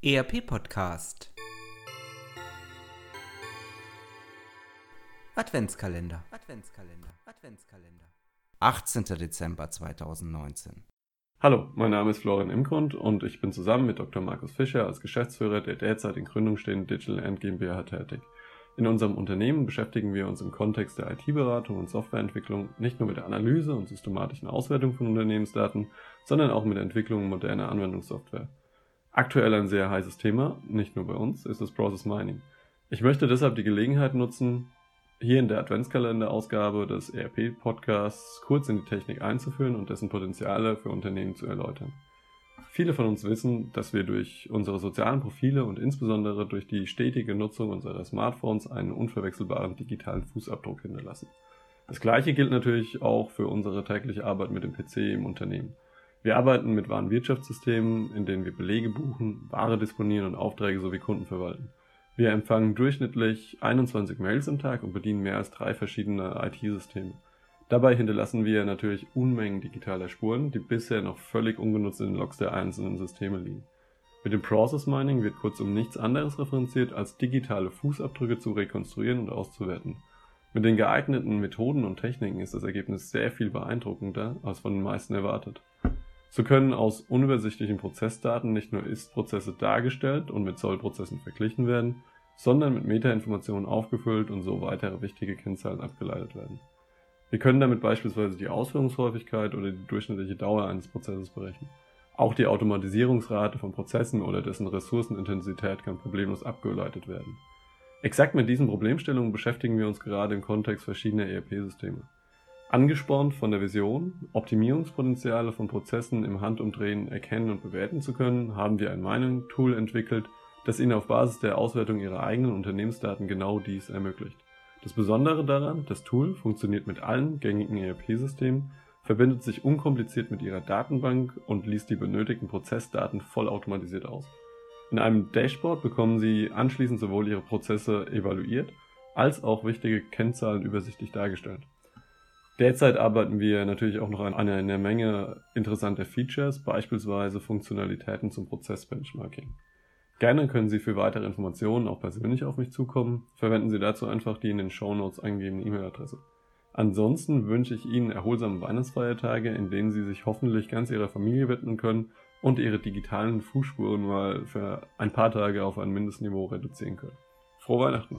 ERP Podcast Adventskalender Adventskalender Adventskalender 18. Dezember 2019 Hallo, mein Name ist Florian Imgrund und ich bin zusammen mit Dr. Markus Fischer als Geschäftsführer der derzeit in Gründung stehenden Digital End GmbH tätig. In unserem Unternehmen beschäftigen wir uns im Kontext der IT-Beratung und Softwareentwicklung nicht nur mit der Analyse und systematischen Auswertung von Unternehmensdaten, sondern auch mit der Entwicklung moderner Anwendungssoftware. Aktuell ein sehr heißes Thema, nicht nur bei uns, ist das Process Mining. Ich möchte deshalb die Gelegenheit nutzen, hier in der Adventskalender-Ausgabe des ERP-Podcasts kurz in die Technik einzuführen und dessen Potenziale für Unternehmen zu erläutern. Viele von uns wissen, dass wir durch unsere sozialen Profile und insbesondere durch die stetige Nutzung unserer Smartphones einen unverwechselbaren digitalen Fußabdruck hinterlassen. Das gleiche gilt natürlich auch für unsere tägliche Arbeit mit dem PC im Unternehmen. Wir arbeiten mit Warenwirtschaftssystemen, in denen wir Belege buchen, Ware disponieren und Aufträge sowie Kunden verwalten. Wir empfangen durchschnittlich 21 Mails am Tag und bedienen mehr als drei verschiedene IT-Systeme. Dabei hinterlassen wir natürlich Unmengen digitaler Spuren, die bisher noch völlig ungenutzt in den Logs der einzelnen Systeme liegen. Mit dem Process Mining wird kurzum nichts anderes referenziert, als digitale Fußabdrücke zu rekonstruieren und auszuwerten. Mit den geeigneten Methoden und Techniken ist das Ergebnis sehr viel beeindruckender, als von den meisten erwartet. So können aus unübersichtlichen Prozessdaten nicht nur Ist-Prozesse dargestellt und mit Soll-Prozessen verglichen werden, sondern mit Metainformationen aufgefüllt und so weitere wichtige Kennzahlen abgeleitet werden. Wir können damit beispielsweise die Ausführungshäufigkeit oder die durchschnittliche Dauer eines Prozesses berechnen. Auch die Automatisierungsrate von Prozessen oder dessen Ressourcenintensität kann problemlos abgeleitet werden. Exakt mit diesen Problemstellungen beschäftigen wir uns gerade im Kontext verschiedener ERP-Systeme. Angespornt von der Vision, Optimierungspotenziale von Prozessen im Handumdrehen erkennen und bewerten zu können, haben wir ein Mining-Tool entwickelt, das Ihnen auf Basis der Auswertung Ihrer eigenen Unternehmensdaten genau dies ermöglicht. Das Besondere daran, das Tool funktioniert mit allen gängigen ERP-Systemen, verbindet sich unkompliziert mit ihrer Datenbank und liest die benötigten Prozessdaten vollautomatisiert aus. In einem Dashboard bekommen Sie anschließend sowohl Ihre Prozesse evaluiert, als auch wichtige Kennzahlen übersichtlich dargestellt. Derzeit arbeiten wir natürlich auch noch an einer Menge interessanter Features, beispielsweise Funktionalitäten zum Prozessbenchmarking. Gerne können Sie für weitere Informationen auch persönlich auf mich zukommen. Verwenden Sie dazu einfach die in den Show Notes eingegebene E-Mail-Adresse. Ansonsten wünsche ich Ihnen erholsame Weihnachtsfeiertage, in denen Sie sich hoffentlich ganz Ihrer Familie widmen können und Ihre digitalen Fußspuren mal für ein paar Tage auf ein Mindestniveau reduzieren können. Frohe Weihnachten!